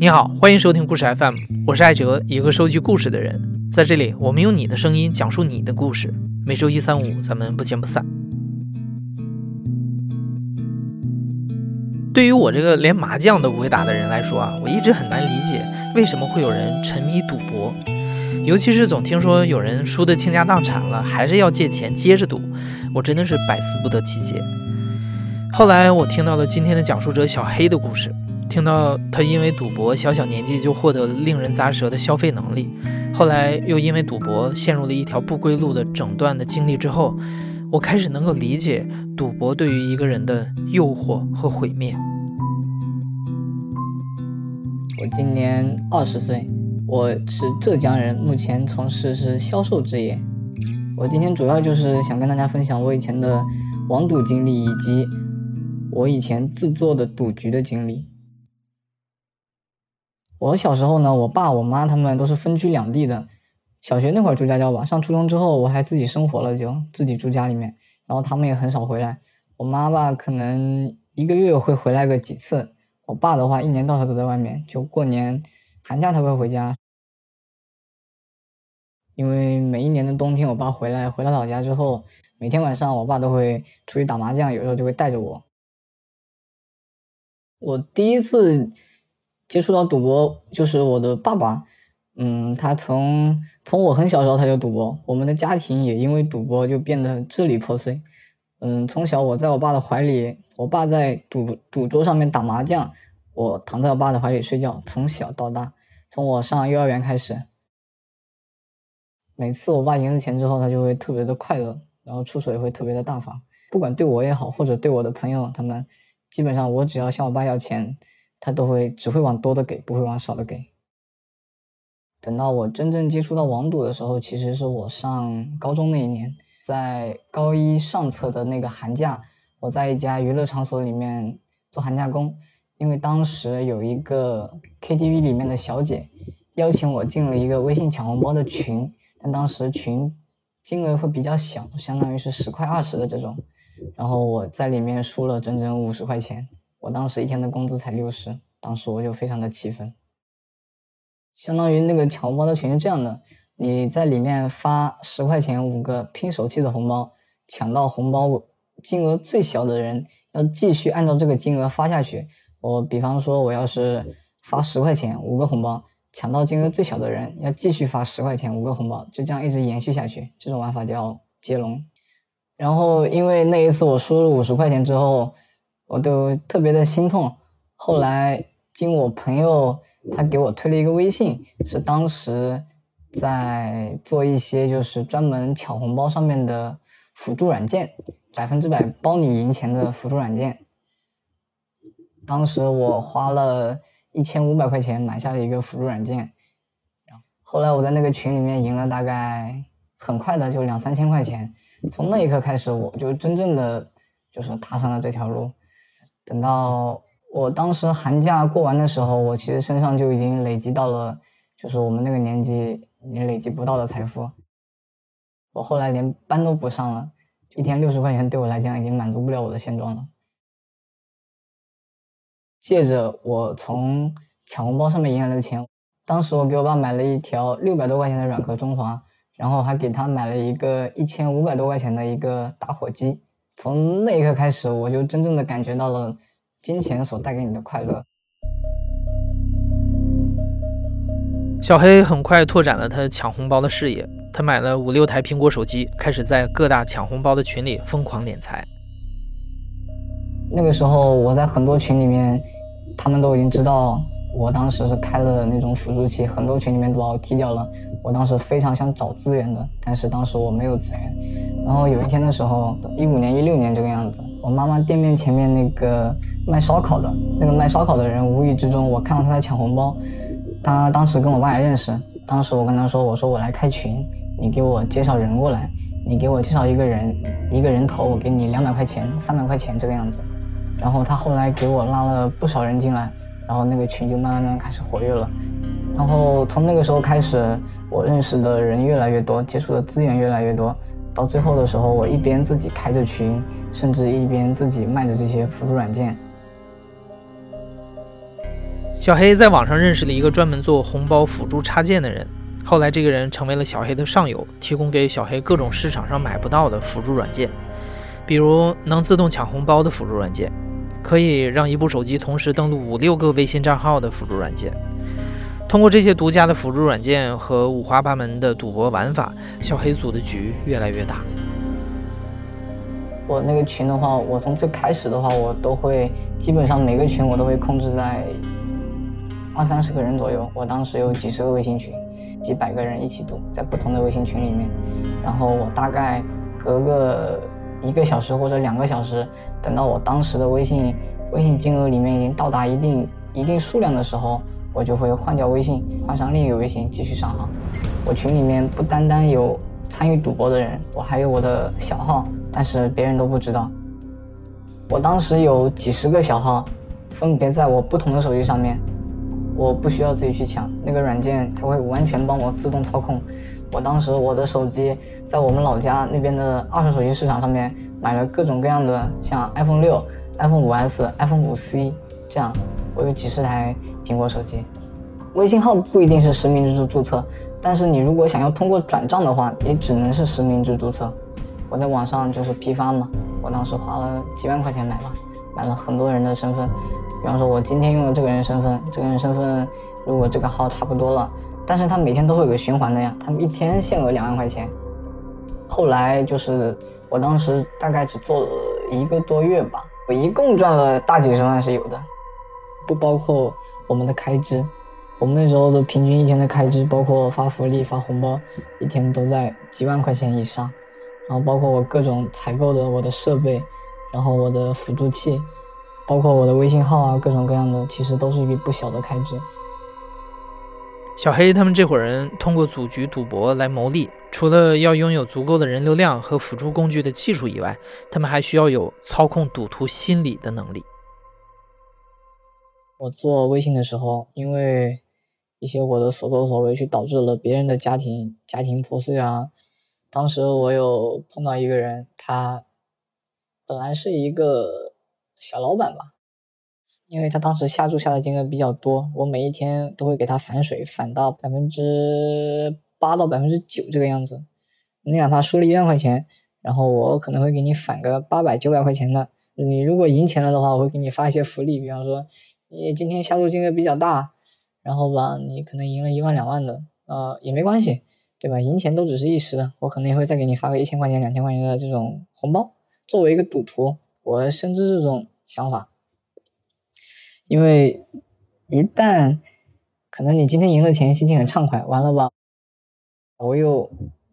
你好，欢迎收听故事 FM，我是艾哲，一个收集故事的人。在这里，我们用你的声音讲述你的故事。每周一、三、五，咱们不见不散。对于我这个连麻将都不会打的人来说啊，我一直很难理解为什么会有人沉迷赌博，尤其是总听说有人输得倾家荡产了，还是要借钱接着赌，我真的是百思不得其解。后来我听到了今天的讲述者小黑的故事。听到他因为赌博小小年纪就获得了令人咂舌的消费能力，后来又因为赌博陷入了一条不归路的整段的经历之后，我开始能够理解赌博对于一个人的诱惑和毁灭。我今年二十岁，我是浙江人，目前从事是销售职业。我今天主要就是想跟大家分享我以前的网赌经历，以及我以前自作的赌局的经历。我小时候呢，我爸我妈他们都是分居两地的。小学那会儿住家教吧，上初中之后我还自己生活了，就自己住家里面。然后他们也很少回来。我妈吧，可能一个月会回来个几次。我爸的话，一年到头都在外面，就过年、寒假他会回家。因为每一年的冬天，我爸回来回到老家之后，每天晚上我爸都会出去打麻将，有时候就会带着我。我第一次。接触到赌博就是我的爸爸，嗯，他从从我很小时候他就赌博，我们的家庭也因为赌博就变得支离破碎，嗯，从小我在我爸的怀里，我爸在赌赌桌上面打麻将，我躺在我爸的怀里睡觉，从小到大，从我上幼儿园开始，每次我爸赢了钱之后，他就会特别的快乐，然后出手也会特别的大方，不管对我也好，或者对我的朋友，他们基本上我只要向我爸要钱。他都会只会往多的给，不会往少的给。等到我真正接触到网赌的时候，其实是我上高中那一年，在高一上册的那个寒假，我在一家娱乐场所里面做寒假工。因为当时有一个 KTV 里面的小姐邀请我进了一个微信抢红包的群，但当时群金额会比较小，相当于是十块二十的这种，然后我在里面输了整整五十块钱。我当时一天的工资才六十，当时我就非常的气愤。相当于那个抢红包的群是这样的：你在里面发十块钱五个拼手气的红包，抢到红包金额最小的人要继续按照这个金额发下去。我比方说，我要是发十块钱五个红包，抢到金额最小的人要继续发十块钱五个红包，就这样一直延续下去。这种玩法叫接龙。然后因为那一次我输了五十块钱之后。我都特别的心痛。后来经我朋友，他给我推了一个微信，是当时在做一些就是专门抢红包上面的辅助软件，百分之百包你赢钱的辅助软件。当时我花了一千五百块钱买下了一个辅助软件，后来我在那个群里面赢了大概很快的就两三千块钱。从那一刻开始，我就真正的就是踏上了这条路。等到我当时寒假过完的时候，我其实身上就已经累积到了，就是我们那个年纪你累积不到的财富。我后来连班都不上了，一天六十块钱对我来讲已经满足不了我的现状了。借着我从抢红包上面赢来的钱，当时我给我爸买了一条六百多块钱的软壳中华，然后还给他买了一个一千五百多块钱的一个打火机。从那一刻开始，我就真正的感觉到了金钱所带给你的快乐。小黑很快拓展了他抢红包的视野，他买了五六台苹果手机，开始在各大抢红包的群里疯狂敛财。那个时候，我在很多群里面，他们都已经知道我当时是开了那种辅助器，很多群里面都把我踢掉了。我当时非常想找资源的，但是当时我没有资源。然后有一天的时候，一五年、一六年这个样子，我妈妈店面前面那个卖烧烤的那个卖烧烤的人，无意之中我看到他在抢红包。他当时跟我爸也认识，当时我跟他说：“我说我来开群，你给我介绍人过来，你给我介绍一个人，一个人头我给你两百块钱、三百块钱这个样子。”然后他后来给我拉了不少人进来，然后那个群就慢慢慢开始活跃了。然后从那个时候开始，我认识的人越来越多，接触的资源越来越多。到最后的时候，我一边自己开着群，甚至一边自己卖着这些辅助软件。小黑在网上认识了一个专门做红包辅助插件的人，后来这个人成为了小黑的上游，提供给小黑各种市场上买不到的辅助软件，比如能自动抢红包的辅助软件，可以让一部手机同时登录五六个微信账号的辅助软件。通过这些独家的辅助软件和五花八门的赌博玩法，小黑组的局越来越大。我那个群的话，我从最开始的话，我都会基本上每个群我都会控制在二三十个人左右。我当时有几十个微信群，几百个人一起赌，在不同的微信群里面。然后我大概隔个一个小时或者两个小时，等到我当时的微信微信金额里面已经到达一定一定数量的时候。我就会换掉微信，换上另一个微信继续上号。我群里面不单单有参与赌博的人，我还有我的小号，但是别人都不知道。我当时有几十个小号，分别在我不同的手机上面，我不需要自己去抢，那个软件它会完全帮我自动操控。我当时我的手机在我们老家那边的二手手机市场上面买了各种各样的，像 iPhone 六、iPhone 五 S、iPhone 五 C 这样。我有几十台苹果手机，微信号不一定是实名制注册，但是你如果想要通过转账的话，也只能是实名制注册。我在网上就是批发嘛，我当时花了几万块钱买吧，买了很多人的身份。比方说，我今天用了这个人身份，这个人身份如果这个号差不多了，但是他每天都会有个循环的呀，他们一天限额两万块钱。后来就是我当时大概只做了一个多月吧，我一共赚了大几十万是有的。不包括我们的开支，我们那时候的平均一天的开支，包括发福利、发红包，一天都在几万块钱以上。然后包括我各种采购的我的设备，然后我的辅助器，包括我的微信号啊，各种各样的，其实都是一笔不小的开支。小黑他们这伙人通过组局赌博来牟利，除了要拥有足够的人流量和辅助工具的技术以外，他们还需要有操控赌徒心理的能力。我做微信的时候，因为一些我的所作所为，去导致了别人的家庭家庭破碎啊。当时我有碰到一个人，他本来是一个小老板吧，因为他当时下注下的金额比较多，我每一天都会给他返水，返到百分之八到百分之九这个样子。你哪怕输了一万块钱，然后我可能会给你返个八百九百块钱的。你如果赢钱了的话，我会给你发一些福利，比方说。你今天下注金额比较大，然后吧，你可能赢了一万两万的，呃，也没关系，对吧？赢钱都只是一时的，我可能也会再给你发个一千块钱、两千块钱的这种红包。作为一个赌徒，我深知这种想法，因为一旦可能你今天赢了钱，心情很畅快，完了吧，我又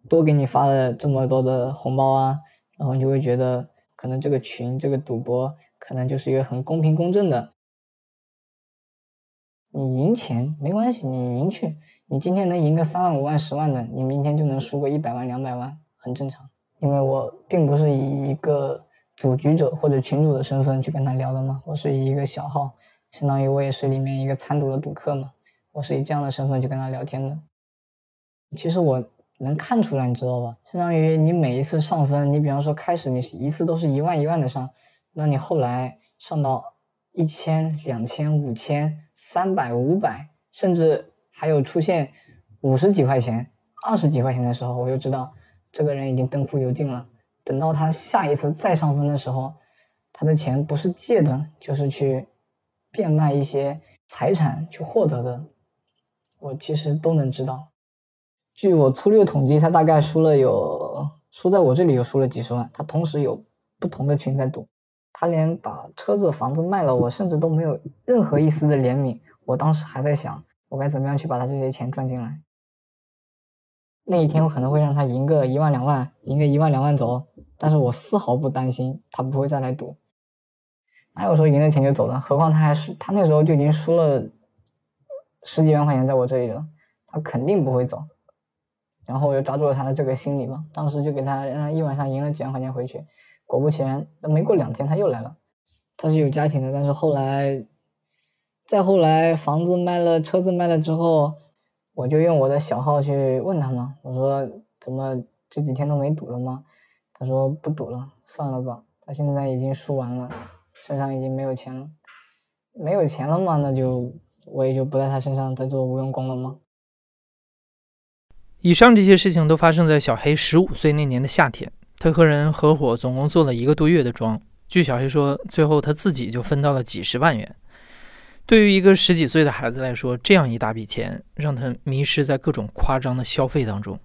多给你发了这么多的红包啊，然后你就会觉得，可能这个群、这个赌博，可能就是一个很公平公正的。你赢钱没关系，你赢去，你今天能赢个三万、五万、十万的，你明天就能输个一百万、两百万，很正常。因为我并不是以一个组局者或者群主的身份去跟他聊的嘛，我是以一个小号，相当于我也是里面一个参赌的赌客嘛，我是以这样的身份去跟他聊天的。其实我能看出来，你知道吧？相当于你每一次上分，你比方说开始你一次都是一万一万的上，那你后来上到。一千、两千、五千、三百、五百，甚至还有出现五十几块钱、二十几块钱的时候，我就知道这个人已经灯枯油尽了。等到他下一次再上分的时候，他的钱不是借的，就是去变卖一些财产去获得的。我其实都能知道。据我粗略统计，他大概输了有输在我这里又输了几十万。他同时有不同的群在赌。他连把车子、房子卖了，我甚至都没有任何一丝的怜悯。我当时还在想，我该怎么样去把他这些钱赚进来。那一天我可能会让他赢个一万两万，赢个一万两万走，但是我丝毫不担心他不会再来赌。哪有说赢了钱就走的？何况他还是他那时候就已经输了十几万块钱在我这里了，他肯定不会走。然后我就抓住了他的这个心理嘛，当时就给他让一晚上赢了几万块钱回去。果不其然，没过两天他又来了。他是有家庭的，但是后来，再后来房子卖了，车子卖了之后，我就用我的小号去问他嘛，我说怎么这几天都没赌了吗？他说不赌了，算了吧。他现在已经输完了，身上已经没有钱了，没有钱了嘛，那就我也就不在他身上再做无用功了吗？以上这些事情都发生在小黑十五岁那年的夏天，他和人合伙总共做了一个多月的庄。据小黑说，最后他自己就分到了几十万元。对于一个十几岁的孩子来说，这样一大笔钱让他迷失在各种夸张的消费当中。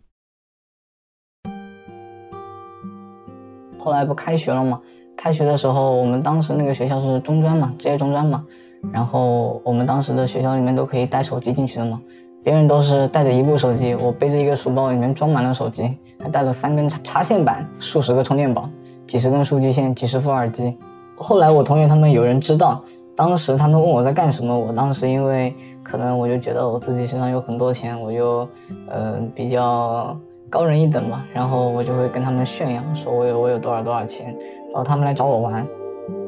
后来不开学了嘛？开学的时候，我们当时那个学校是中专嘛，职业中专嘛。然后我们当时的学校里面都可以带手机进去的嘛。别人都是带着一部手机，我背着一个书包，里面装满了手机，还带了三根插插线板、数十个充电宝、几十根数据线、几十副耳机。后来我同学他们有人知道，当时他们问我在干什么，我当时因为可能我就觉得我自己身上有很多钱，我就呃比较高人一等嘛，然后我就会跟他们炫耀，说我有我有多少多少钱，然后他们来找我玩，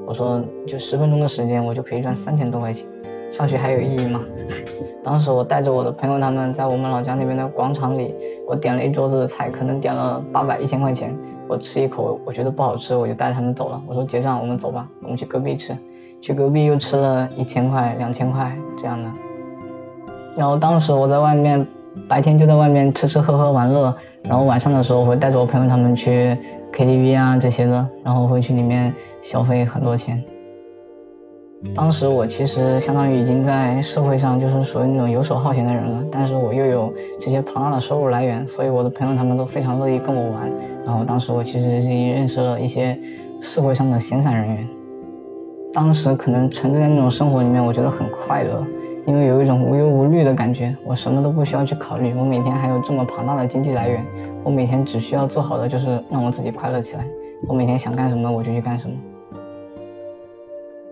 我说就十分钟的时间，我就可以赚三千多块钱。上学还有意义吗？当时我带着我的朋友，他们在我们老家那边的广场里，我点了一桌子的菜，可能点了八百一千块钱。我吃一口，我觉得不好吃，我就带着他们走了。我说结账，我们走吧，我们去隔壁吃。去隔壁又吃了一千块、两千块这样的。然后当时我在外面，白天就在外面吃吃喝喝玩乐，然后晚上的时候会带着我朋友他们去 KTV 啊这些的，然后会去里面消费很多钱。当时我其实相当于已经在社会上就是属于那种游手好闲的人了，但是我又有这些庞大的收入来源，所以我的朋友他们都非常乐意跟我玩。然后当时我其实已经认识了一些社会上的闲散人员。当时可能沉浸在那种生活里面，我觉得很快乐，因为有一种无忧无虑的感觉，我什么都不需要去考虑，我每天还有这么庞大的经济来源，我每天只需要做好的就是让我自己快乐起来，我每天想干什么我就去干什么。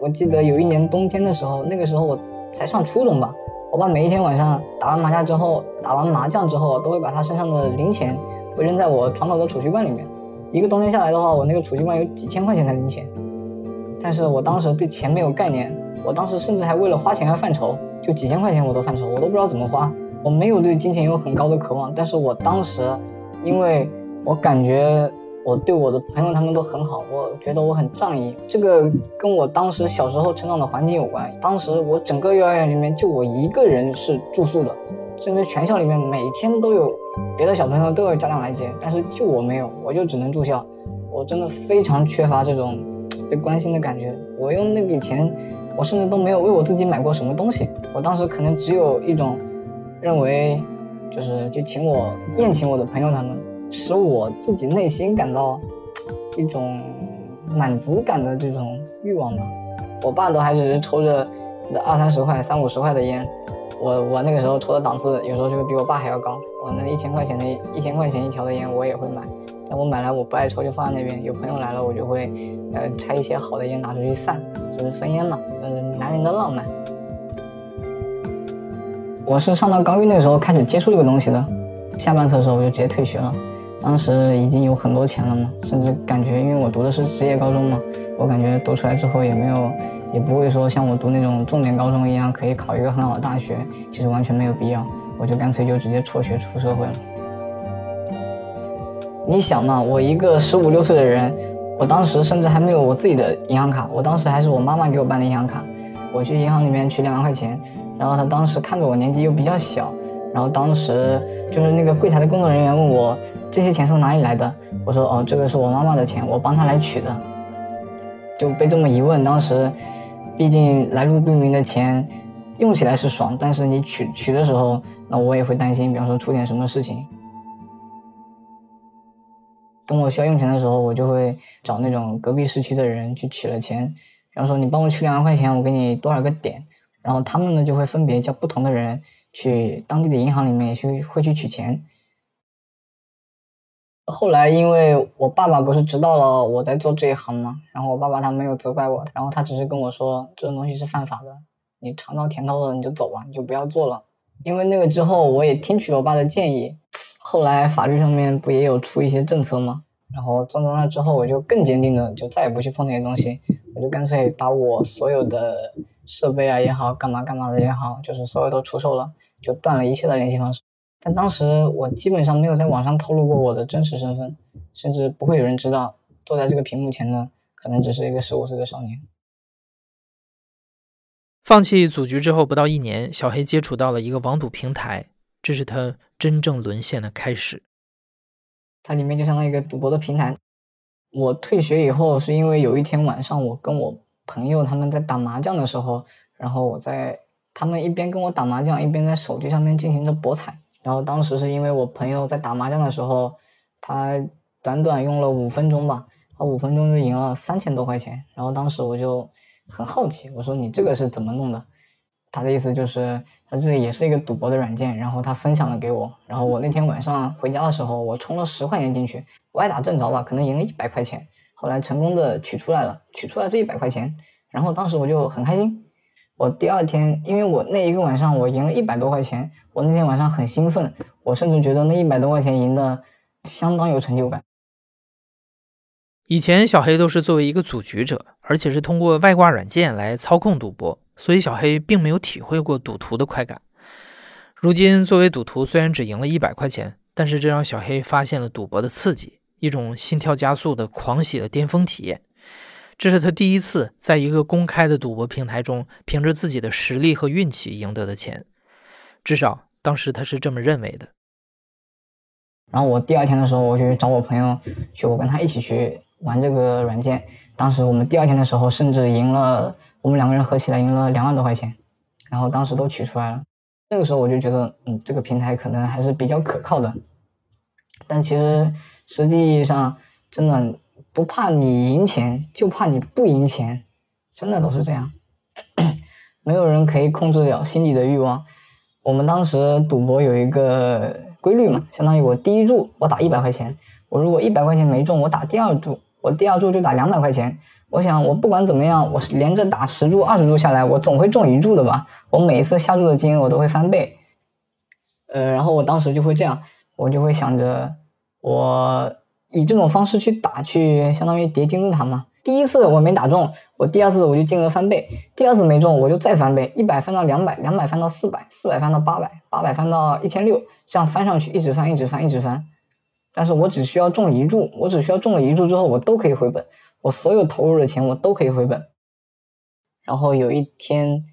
我记得有一年冬天的时候，那个时候我才上初中吧。我爸每一天晚上打完麻将之后，打完麻将之后，都会把他身上的零钱会扔在我床头的储蓄罐里面。一个冬天下来的话，我那个储蓄罐有几千块钱的零钱。但是我当时对钱没有概念，我当时甚至还为了花钱而犯愁，就几千块钱我都犯愁，我都不知道怎么花。我没有对金钱有很高的渴望，但是我当时，因为我感觉。我对我的朋友他们都很好，我觉得我很仗义。这个跟我当时小时候成长的环境有关。当时我整个幼儿园里面就我一个人是住宿的，甚至全校里面每天都有别的小朋友都有家长来接，但是就我没有，我就只能住校。我真的非常缺乏这种被关心的感觉。我用那笔钱，我甚至都没有为我自己买过什么东西。我当时可能只有一种认为，就是就请我宴请我的朋友他们。使我自己内心感到一种满足感的这种欲望吧。我爸都还只是抽着二三十块、三五十块的烟，我我那个时候抽的档次有时候就会比我爸还要高。我那一千块钱的一千块钱一条的烟我也会买，但我买来我不爱抽就放在那边。有朋友来了我就会呃拆一些好的烟拿出去散，就是分烟嘛，呃男人的浪漫。我是上到高一那个时候开始接触这个东西的，下半册的时候我就直接退学了。当时已经有很多钱了嘛，甚至感觉，因为我读的是职业高中嘛，我感觉读出来之后也没有，也不会说像我读那种重点高中一样可以考一个很好的大学，其实完全没有必要，我就干脆就直接辍学出社会了。你想嘛，我一个十五六岁的人，我当时甚至还没有我自己的银行卡，我当时还是我妈妈给我办的银行卡，我去银行里面取两万块钱，然后他当时看着我年纪又比较小，然后当时就是那个柜台的工作人员问我。这些钱从哪里来的？我说哦，这个是我妈妈的钱，我帮她来取的。就被这么一问，当时毕竟来路不明的钱，用起来是爽，但是你取取的时候，那我也会担心，比方说出点什么事情。等我需要用钱的时候，我就会找那种隔壁市区的人去取了钱，比方说你帮我取两万块钱，我给你多少个点，然后他们呢就会分别叫不同的人去当地的银行里面去会去取钱。后来，因为我爸爸不是知道了我在做这一行嘛，然后我爸爸他没有责怪我，然后他只是跟我说这种东西是犯法的，你尝到甜头了你就走吧，你就不要做了。因为那个之后我也听取了我爸的建议，后来法律上面不也有出一些政策吗？然后做到那之后，我就更坚定的就再也不去碰那些东西，我就干脆把我所有的设备啊也好，干嘛干嘛的也好，就是所有都出售了，就断了一切的联系方式。但当时我基本上没有在网上透露过我的真实身份，甚至不会有人知道坐在这个屏幕前的可能只是一个十五岁的少年。放弃组局之后不到一年，小黑接触到了一个网赌平台，这是他真正沦陷的开始。它里面就相当于一个赌博的平台。我退学以后，是因为有一天晚上，我跟我朋友他们在打麻将的时候，然后我在他们一边跟我打麻将，一边在手机上面进行着博彩。然后当时是因为我朋友在打麻将的时候，他短短用了五分钟吧，他五分钟就赢了三千多块钱。然后当时我就很好奇，我说你这个是怎么弄的？他的意思就是，他这也是一个赌博的软件，然后他分享了给我。然后我那天晚上回家的时候，我充了十块钱进去，歪打正着吧，可能赢了一百块钱。后来成功的取出来了，取出来这一百块钱，然后当时我就很开心。我第二天，因为我那一个晚上我赢了一百多块钱，我那天晚上很兴奋，我甚至觉得那一百多块钱赢的相当有成就感。以前小黑都是作为一个组局者，而且是通过外挂软件来操控赌博，所以小黑并没有体会过赌徒的快感。如今作为赌徒，虽然只赢了一百块钱，但是这让小黑发现了赌博的刺激，一种心跳加速的狂喜的巅峰体验。这是他第一次在一个公开的赌博平台中，凭着自己的实力和运气赢得的钱，至少当时他是这么认为的。然后我第二天的时候，我去找我朋友，去我跟他一起去玩这个软件。当时我们第二天的时候，甚至赢了，我们两个人合起来赢了两万多块钱，然后当时都取出来了。那个时候我就觉得，嗯，这个平台可能还是比较可靠的。但其实实际上，真的。不怕你赢钱，就怕你不赢钱，真的都是这样。没有人可以控制了心里的欲望。我们当时赌博有一个规律嘛，相当于我第一注我打一百块钱，我如果一百块钱没中，我打第二注，我第二注就打两百块钱。我想我不管怎么样，我是连着打十注、二十注下来，我总会中一注的吧？我每一次下注的金额我都会翻倍。呃，然后我当时就会这样，我就会想着我。以这种方式去打，去相当于叠金字塔嘛。第一次我没打中，我第二次我就金额翻倍；第二次没中，我就再翻倍，一百翻到两百，两百翻到四百，四百翻到八百，八百翻到一千六，这样翻上去，一直翻，一直翻，一直翻。但是我只需要中一注，我只需要中了一注之后，我都可以回本，我所有投入的钱我都可以回本。然后有一天，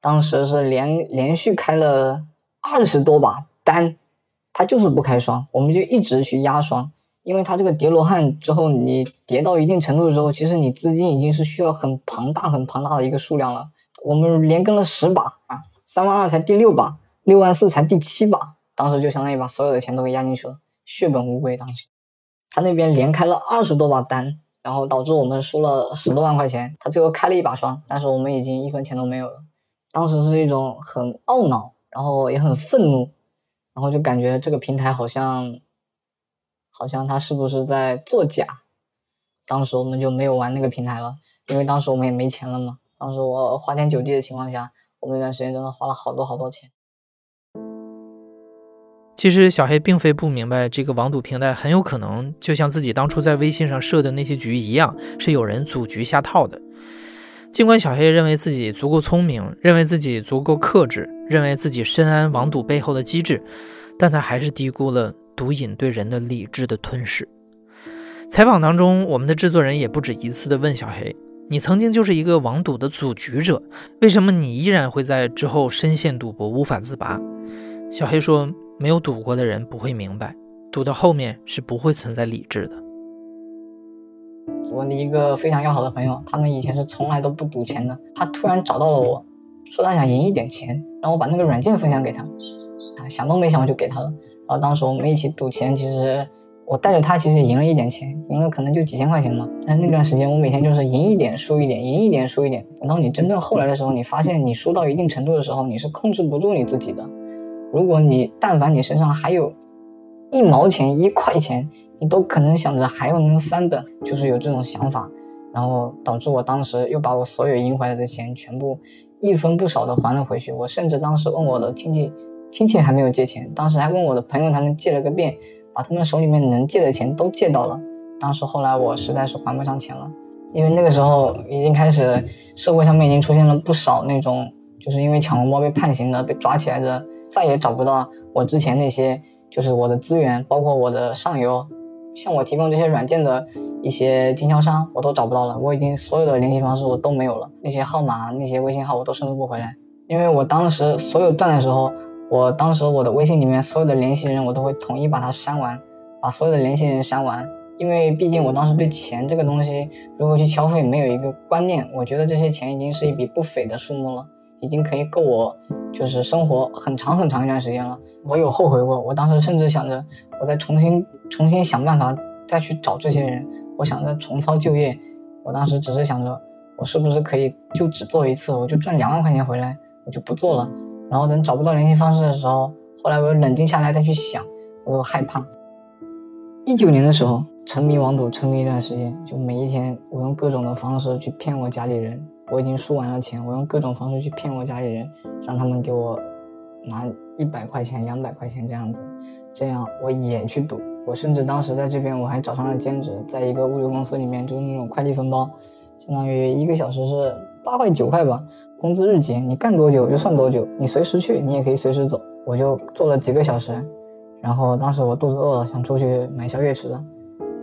当时是连连续开了二十多把单，他就是不开双，我们就一直去压双。因为它这个叠罗汉之后，你叠到一定程度的时候，其实你资金已经是需要很庞大、很庞大的一个数量了。我们连跟了十把啊，三万二才第六把，六万四才第七把，当时就相当于把所有的钱都给压进去了，血本无归。当时他那边连开了二十多把单，然后导致我们输了十多万块钱。他最后开了一把双，但是我们已经一分钱都没有了。当时是一种很懊恼，然后也很愤怒，然后就感觉这个平台好像。好像他是不是在作假？当时我们就没有玩那个平台了，因为当时我们也没钱了嘛。当时我花天酒地的情况下，我们那段时间真的花了好多好多钱。其实小黑并非不明白，这个网赌平台很有可能就像自己当初在微信上设的那些局一样，是有人组局下套的。尽管小黑认为自己足够聪明，认为自己足够克制，认为自己深谙网赌背后的机制，但他还是低估了。毒瘾对人的理智的吞噬。采访当中，我们的制作人也不止一次地问小黑：“你曾经就是一个网赌的组局者，为什么你依然会在之后深陷赌博无法自拔？”小黑说：“没有赌过的人不会明白，赌到后面是不会存在理智的。”我的一个非常要好的朋友，他们以前是从来都不赌钱的，他突然找到了我，说他想赢一点钱，让我把那个软件分享给他，啊，想都没想我就给他了。然后当时我们一起赌钱，其实我带着他其实也赢了一点钱，赢了可能就几千块钱嘛。但那段时间我每天就是赢一点输一点，赢一点输一点。等到你真正后来的时候，你发现你输到一定程度的时候，你是控制不住你自己的。如果你但凡你身上还有一毛钱一块钱，你都可能想着还要能翻本，就是有这种想法，然后导致我当时又把我所有赢回来的钱全部一分不少的还了回去。我甚至当时问我的亲戚。亲戚还没有借钱，当时还问我的朋友，他们借了个遍，把他们手里面能借的钱都借到了。当时后来我实在是还不上钱了，因为那个时候已经开始社会上面已经出现了不少那种就是因为抢红包被判刑的、被抓起来的再也找不到我之前那些就是我的资源，包括我的上游，向我提供这些软件的一些经销商，我都找不到了。我已经所有的联系方式我都没有了，那些号码、那些微信号我都申诉不回来，因为我当时所有断的时候，我当时我的微信里面所有的联系人我都会统一把它删完，把所有的联系人删完。因为毕竟我当时对钱这个东西如何去消费没有一个观念，我觉得这些钱已经是一笔不菲的数目了，已经可以够我就是生活很长很长一段时间了。我有后悔过，我当时甚至想着我再重新重新想办法再去找这些人，我想着重操旧业。我当时只是想着我是不是可以就只做一次，我就赚两万块钱回来，我就不做了。然后等找不到联系方式的时候，后来我又冷静下来再去想，我又害怕。一九年的时候。沉迷网赌，沉迷一段时间，就每一天，我用各种的方式去骗我家里人。我已经输完了钱，我用各种方式去骗我家里人，让他们给我拿一百块钱、两百块钱这样子，这样我也去赌。我甚至当时在这边，我还找上了兼职，在一个物流公司里面，就是那种快递分包，相当于一个小时是八块九块吧，工资日结，你干多久就算多久，你随时去，你也可以随时走。我就做了几个小时，然后当时我肚子饿了，想出去买宵夜吃的。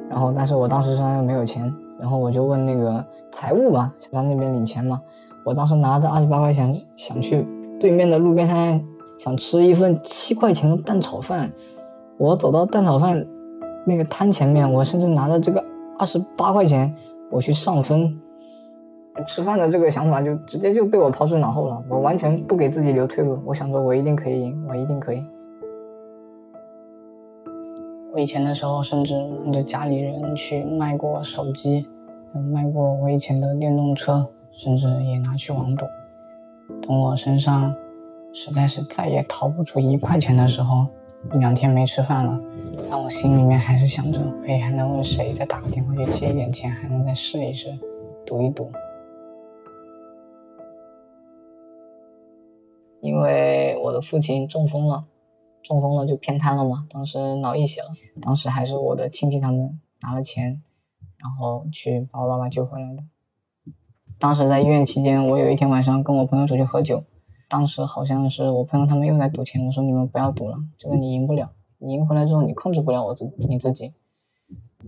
然后，但是我当时身上又没有钱，然后我就问那个财务吧，想在那边领钱嘛。我当时拿着二十八块钱，想去对面的路边摊，想吃一份七块钱的蛋炒饭。我走到蛋炒饭那个摊前面，我甚至拿着这个二十八块钱，我去上分。吃饭的这个想法就直接就被我抛之脑后了，我完全不给自己留退路。我想着我一定可以赢，我一定可以。我以前的时候，甚至瞒着家里人去卖过手机，卖过我以前的电动车，甚至也拿去网赌。等我身上实在是再也掏不出一块钱的时候，一两天没吃饭了，但我心里面还是想着，可以还能问谁再打个电话去借一点钱，还能再试一试，赌一赌。因为我的父亲中风了。中风了就偏瘫了嘛，当时脑溢血了，当时还是我的亲戚他们拿了钱，然后去把我爸爸救回来的。当时在医院期间，我有一天晚上跟我朋友出去喝酒，当时好像是我朋友他们又在赌钱，我说你们不要赌了，这个你赢不了，你赢回来之后你控制不了我自你自己。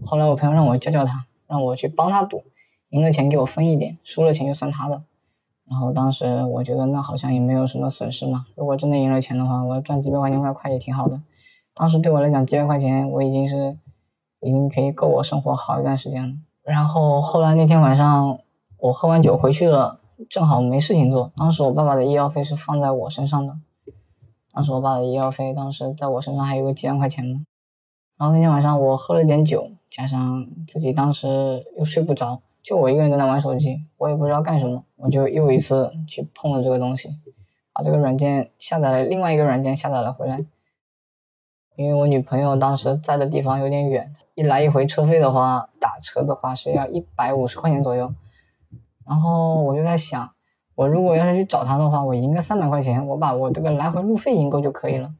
后来我朋友让我教教他，让我去帮他赌，赢了钱给我分一点，输了钱就算他的。然后当时我觉得那好像也没有什么损失嘛。如果真的赢了钱的话，我赚几百块钱外快也挺好的。当时对我来讲，几百块钱我已经是已经可以够我生活好一段时间了。然后后来那天晚上我喝完酒回去了，正好没事情做。当时我爸爸的医药费是放在我身上的，当时我爸的医药费当时在我身上还有个几万块钱呢。然后那天晚上我喝了点酒，加上自己当时又睡不着。就我一个人在那玩手机，我也不知道干什么，我就又一次去碰了这个东西，把这个软件下载了，另外一个软件下载了回来。因为我女朋友当时在的地方有点远，一来一回车费的话，打车的话是要一百五十块钱左右。然后我就在想，我如果要是去找他的话，我赢个三百块钱，我把我这个来回路费赢够就可以了。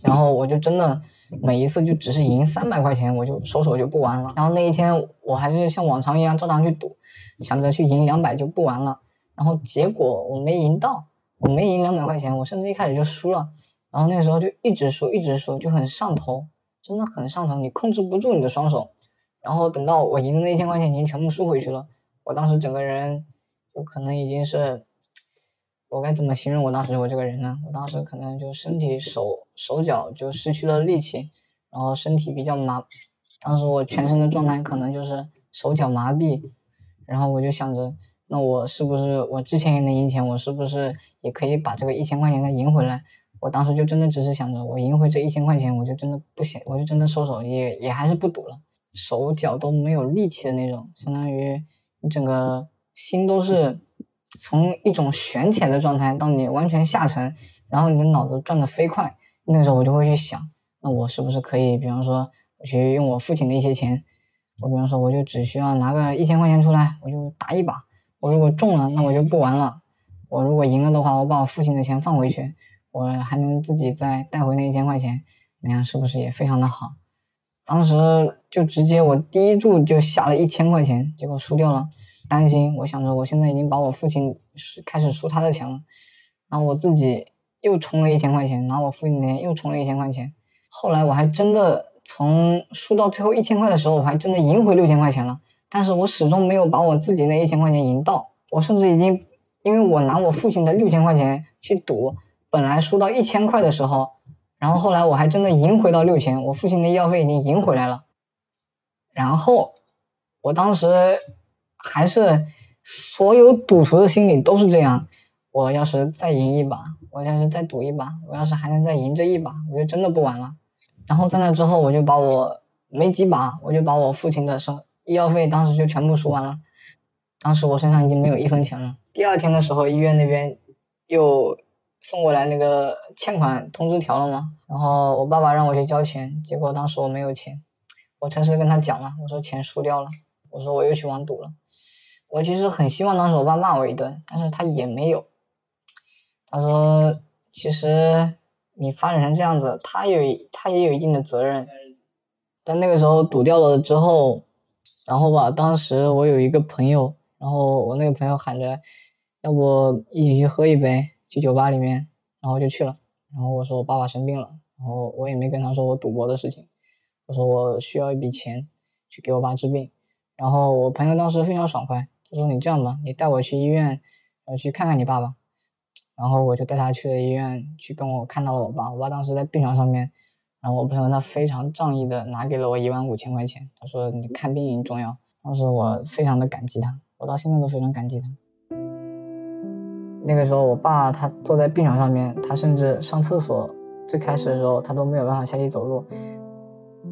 然后我就真的。每一次就只是赢三百块钱，我就收手就不玩了。然后那一天我还是像往常一样照常去赌，想着去赢两百就不玩了。然后结果我没赢到，我没赢两百块钱，我甚至一开始就输了。然后那时候就一直输，一直输，就很上头，真的很上头，你控制不住你的双手。然后等到我赢的那一千块钱已经全部输回去了，我当时整个人就可能已经是。我该怎么形容我当时我这个人呢？我当时可能就身体手手脚就失去了力气，然后身体比较麻，当时我全身的状态可能就是手脚麻痹，然后我就想着，那我是不是我之前也能赢钱，我是不是也可以把这个一千块钱再赢回来？我当时就真的只是想着，我赢回这一千块钱，我就真的不行，我就真的收手，也也还是不赌了，手脚都没有力气的那种，相当于你整个心都是。从一种悬浅的状态到你完全下沉，然后你的脑子转得飞快，那个时候我就会去想，那我是不是可以，比方说我去用我父亲的一些钱，我比方说我就只需要拿个一千块钱出来，我就打一把，我如果中了，那我就不玩了；我如果赢了的话，我把我父亲的钱放回去，我还能自己再带回那一千块钱，那样是不是也非常的好？当时就直接我第一注就下了一千块钱，结果输掉了。担心，我想着我现在已经把我父亲开始输他的钱了，然后我自己又充了一千块钱，拿我父亲的钱又充了一千块钱。后来我还真的从输到最后一千块的时候，我还真的赢回六千块钱了。但是我始终没有把我自己那一千块钱赢到。我甚至已经，因为我拿我父亲的六千块钱去赌，本来输到一千块的时候，然后后来我还真的赢回到六千，我父亲的医药费已经赢回来了。然后我当时还是所有赌徒的心理都是这样：我要是再赢一把，我要是再赌一把，我要是还能再赢这一把，我就真的不玩了。然后在那之后，我就把我没几把，我就把我父亲的生医药费当时就全部输完了。当时我身上已经没有一分钱了。第二天的时候，医院那边又送过来那个欠款通知条了嘛。然后我爸爸让我去交钱，结果当时我没有钱。我诚实跟他讲了，我说钱输掉了，我说我又去网赌了。我其实很希望当时我爸骂我一顿，但是他也没有。他说其实。你发展成这样子，他有他也有一定的责任。但那个时候赌掉了之后，然后吧，当时我有一个朋友，然后我那个朋友喊着，要不一起去喝一杯，去酒吧里面，然后就去了。然后我说我爸爸生病了，然后我也没跟他说我赌博的事情，我说我需要一笔钱去给我爸治病。然后我朋友当时非常爽快，他说你这样吧，你带我去医院，我去看看你爸爸。然后我就带他去了医院，去跟我看到了我爸。我爸当时在病床上面，然后我朋友他非常仗义的拿给了我一万五千块钱，他说你看病重要。当时我非常的感激他，我到现在都非常感激他。那个时候我爸他坐在病床上面，他甚至上厕所，最开始的时候他都没有办法下去走路。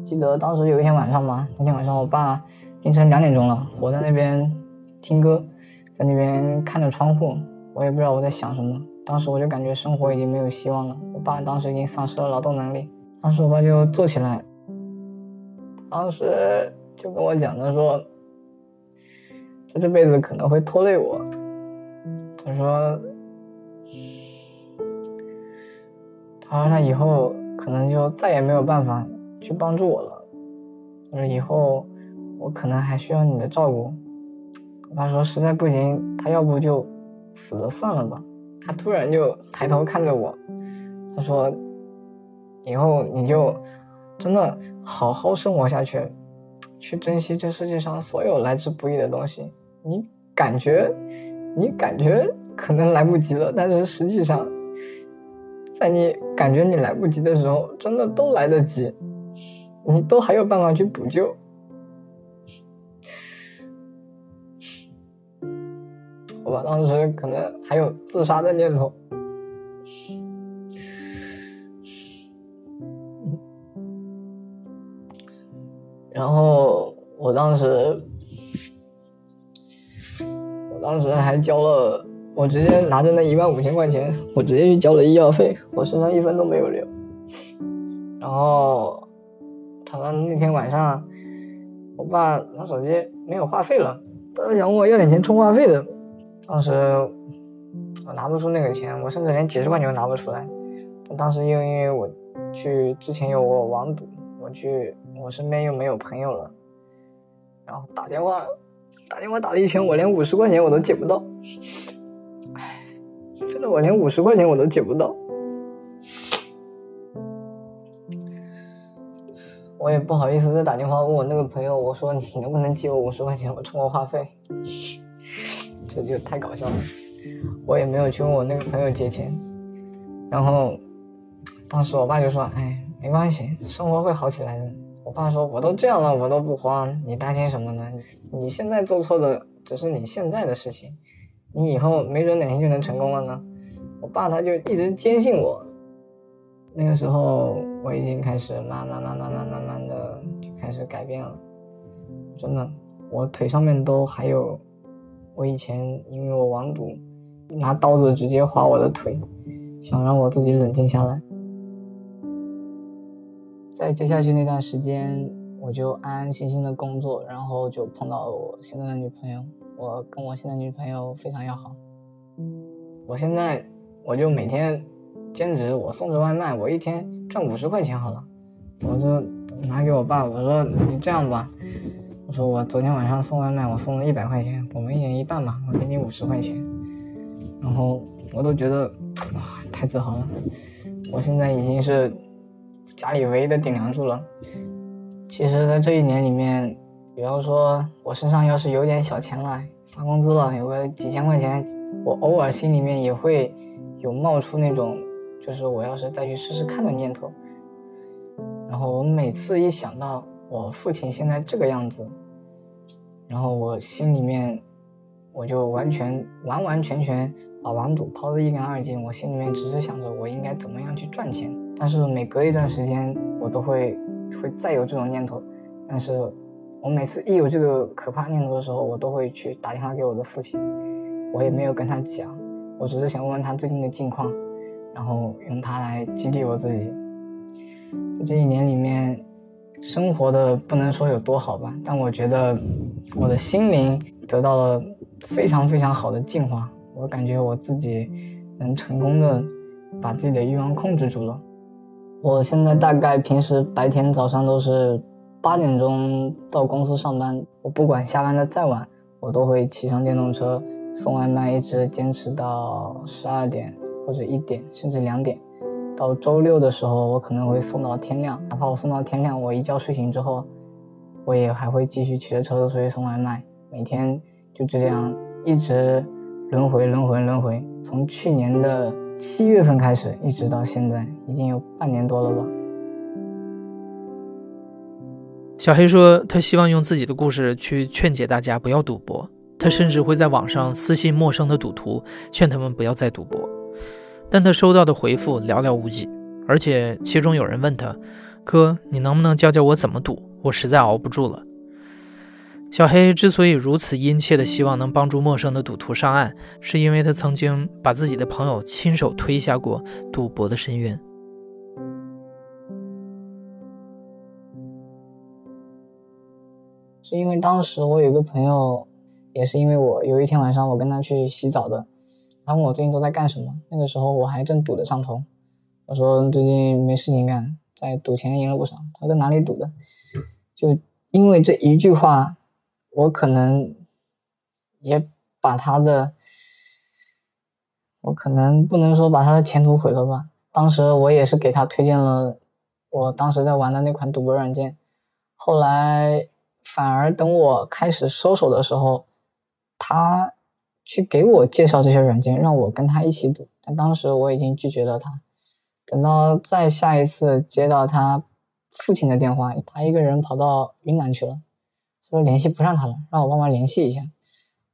记得当时有一天晚上嘛，那天晚上我爸凌晨两点钟了，我在那边听歌，在那边看着窗户，我也不知道我在想什么。当时我就感觉生活已经没有希望了，我爸当时已经丧失了劳动能力。当时我爸就坐起来，当时就跟我讲，他说他这辈子可能会拖累我。他说，他说他以后可能就再也没有办法去帮助我了。他说以后我可能还需要你的照顾。我爸说实在不行，他要不就死了算了吧。他突然就抬头看着我，他说：“以后你就真的好好生活下去，去珍惜这世界上所有来之不易的东西。你感觉，你感觉可能来不及了，但是实际上，在你感觉你来不及的时候，真的都来得及，你都还有办法去补救。”我当时可能还有自杀的念头，然后我当时，我当时还交了，我直接拿着那一万五千块钱，我直接去交了医药费，我身上一分都没有留。然后，他说那天晚上，我爸拿手机没有话费了，他想问我要点钱充话费的。当时我拿不出那个钱，我甚至连几十块钱都拿不出来。当时又因为我去之前有我网赌，我去我身边又没有朋友了，然后打电话打电话打了一圈，我连五十块钱我都借不到。那，我连五十块钱我都借不到。我也不好意思再打电话问我那个朋友，我说你能不能借我五十块钱，我充个话费。这就太搞笑了，我也没有去问我那个朋友借钱，然后当时我爸就说：“哎，没关系，生活会好起来的。”我爸说：“我都这样了，我都不慌，你担心什么呢？你现在做错的只是你现在的事情，你以后没准哪天就能成功了呢。”我爸他就一直坚信我。那个时候我已经开始慢慢慢慢慢慢慢的就开始改变了，真的，我腿上面都还有。我以前因为我网赌，拿刀子直接划我的腿，想让我自己冷静下来。在接下去那段时间，我就安安心心的工作，然后就碰到了我现在的女朋友。我跟我现在女朋友非常要好。我现在我就每天兼职，我送着外卖，我一天赚五十块钱好了，我就拿给我爸，我说你这样吧。我说我昨天晚上送外卖，我送了一百块钱，我们一人一半吧，我给你五十块钱。然后我都觉得哇，太自豪了。我现在已经是家里唯一的顶梁柱了。其实，在这一年里面，比方说我身上要是有点小钱了，发工资了，有个几千块钱，我偶尔心里面也会有冒出那种，就是我要是再去试试看的念头。然后我每次一想到我父亲现在这个样子，然后我心里面我就完全完完全全。把网赌抛得一干二净，我心里面只是想着我应该怎么样去赚钱。但是每隔一段时间，我都会会再有这种念头。但是我每次一有这个可怕念头的时候，我都会去打电话给我的父亲。我也没有跟他讲，我只是想问问他最近的近况，然后用他来激励我自己。在这一年里面，生活的不能说有多好吧，但我觉得我的心灵得到了非常非常好的净化。我感觉我自己能成功的把自己的欲望控制住了。我现在大概平时白天早上都是八点钟到公司上班，我不管下班的再晚，我都会骑上电动车送外卖，一直坚持到十二点或者一点甚至两点。到周六的时候，我可能会送到天亮，哪怕我送到天亮，我一觉睡醒之后，我也还会继续骑着车子出去送外卖。每天就这样一直。轮回，轮回，轮回，从去年的七月份开始，一直到现在，已经有半年多了吧。小黑说，他希望用自己的故事去劝解大家不要赌博。他甚至会在网上私信陌生的赌徒，劝他们不要再赌博。但他收到的回复寥寥无几，而且其中有人问他：“哥，你能不能教教我怎么赌？我实在熬不住了。”小黑之所以如此殷切的希望能帮助陌生的赌徒上岸，是因为他曾经把自己的朋友亲手推下过赌博的深渊。是因为当时我有一个朋友，也是因为我有一天晚上我跟他去洗澡的，他问我最近都在干什么，那个时候我还正赌着上头，我说最近没事情干，在赌钱赢了不少。他在哪里赌的？就因为这一句话。我可能也把他的，我可能不能说把他的前途毁了吧。当时我也是给他推荐了我当时在玩的那款赌博软件，后来反而等我开始收手的时候，他去给我介绍这些软件，让我跟他一起赌。但当时我已经拒绝了他。等到再下一次接到他父亲的电话，他一个人跑到云南去了。说联系不上他了，让我帮忙联系一下。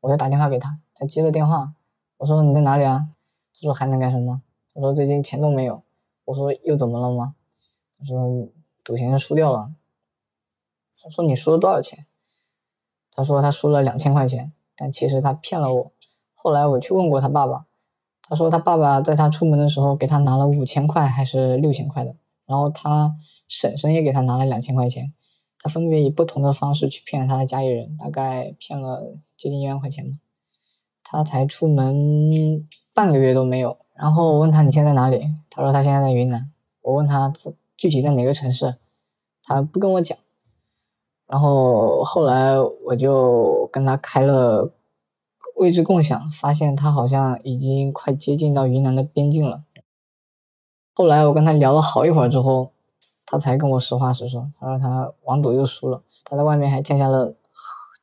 我就打电话给他，他接了电话。我说你在哪里啊？他说还能干什么？他说最近钱都没有。我说又怎么了吗？他说赌钱输掉了。我说你输了多少钱？他说他输了两千块钱，但其实他骗了我。后来我去问过他爸爸，他说他爸爸在他出门的时候给他拿了五千块还是六千块的，然后他婶婶也给他拿了两千块钱。他分别以不同的方式去骗了他的家里人，大概骗了接近一万块钱吧。他才出门半个月都没有。然后我问他你现在哪里？他说他现在在云南。我问他具体在哪个城市，他不跟我讲。然后后来我就跟他开了位置共享，发现他好像已经快接近到云南的边境了。后来我跟他聊了好一会儿之后。他才跟我实话实说，他说他网赌又输了，他在外面还欠下了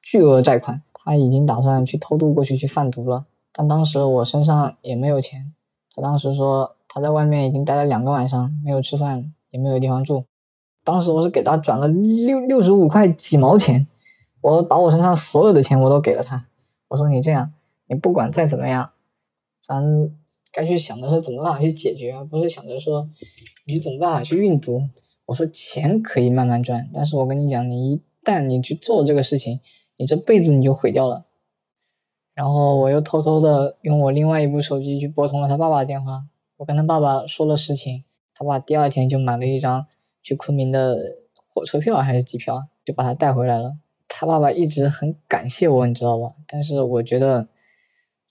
巨额债款，他已经打算去偷渡过去去贩毒了，但当时我身上也没有钱。他当时说他在外面已经待了两个晚上，没有吃饭，也没有地方住。当时我是给他转了六六十五块几毛钱，我把我身上所有的钱我都给了他。我说你这样，你不管再怎么样，咱该去想的是怎么办法去解决，而不是想着说你怎么办法去运毒。我说钱可以慢慢赚，但是我跟你讲，你一旦你去做这个事情，你这辈子你就毁掉了。然后我又偷偷的用我另外一部手机去拨通了他爸爸的电话，我跟他爸爸说了实情，他爸第二天就买了一张去昆明的火车票还是机票，就把他带回来了。他爸爸一直很感谢我，你知道吧？但是我觉得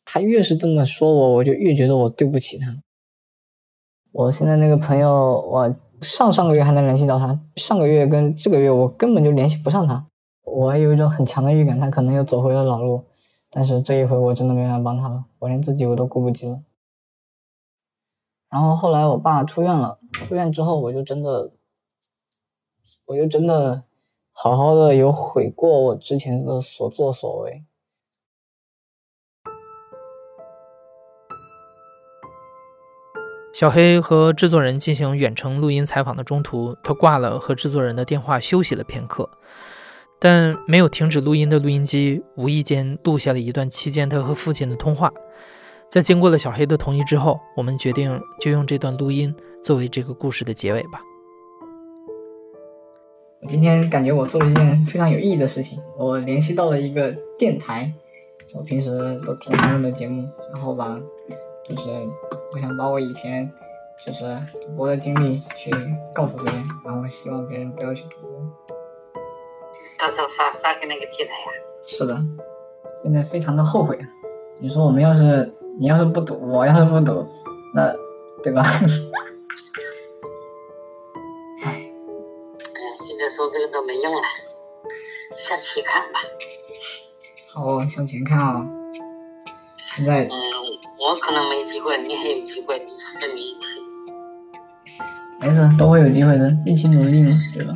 他越是这么说我，我就越觉得我对不起他。我现在那个朋友，我。上上个月还能联系到他，上个月跟这个月我根本就联系不上他，我还有一种很强的预感，他可能又走回了老路。但是这一回我真的没法帮他了，我连自己我都顾不及了。然后后来我爸出院了，出院之后我就真的，我就真的好好的有悔过我之前的所作所为。小黑和制作人进行远程录音采访的中途，他挂了和制作人的电话，休息了片刻。但没有停止录音的录音机无意间录下了一段期间他和父亲的通话。在经过了小黑的同意之后，我们决定就用这段录音作为这个故事的结尾吧。我今天感觉我做了一件非常有意义的事情，我联系到了一个电台，我平时都听他们的节目，然后吧。就是我想把我以前就是赌博的经历去告诉别人，然后希望别人不要去赌博。到时候发发给那个电台呀？是的，现在非常的后悔啊！你说我们要是你要是不赌，我要是不赌，那对吧？说这个都没用了，下期看吧。好，向前看啊！现在。嗯我可能没机会，你还有机会，你是跟你一起。没事，都会有机会的，一起努力嘛，对吧？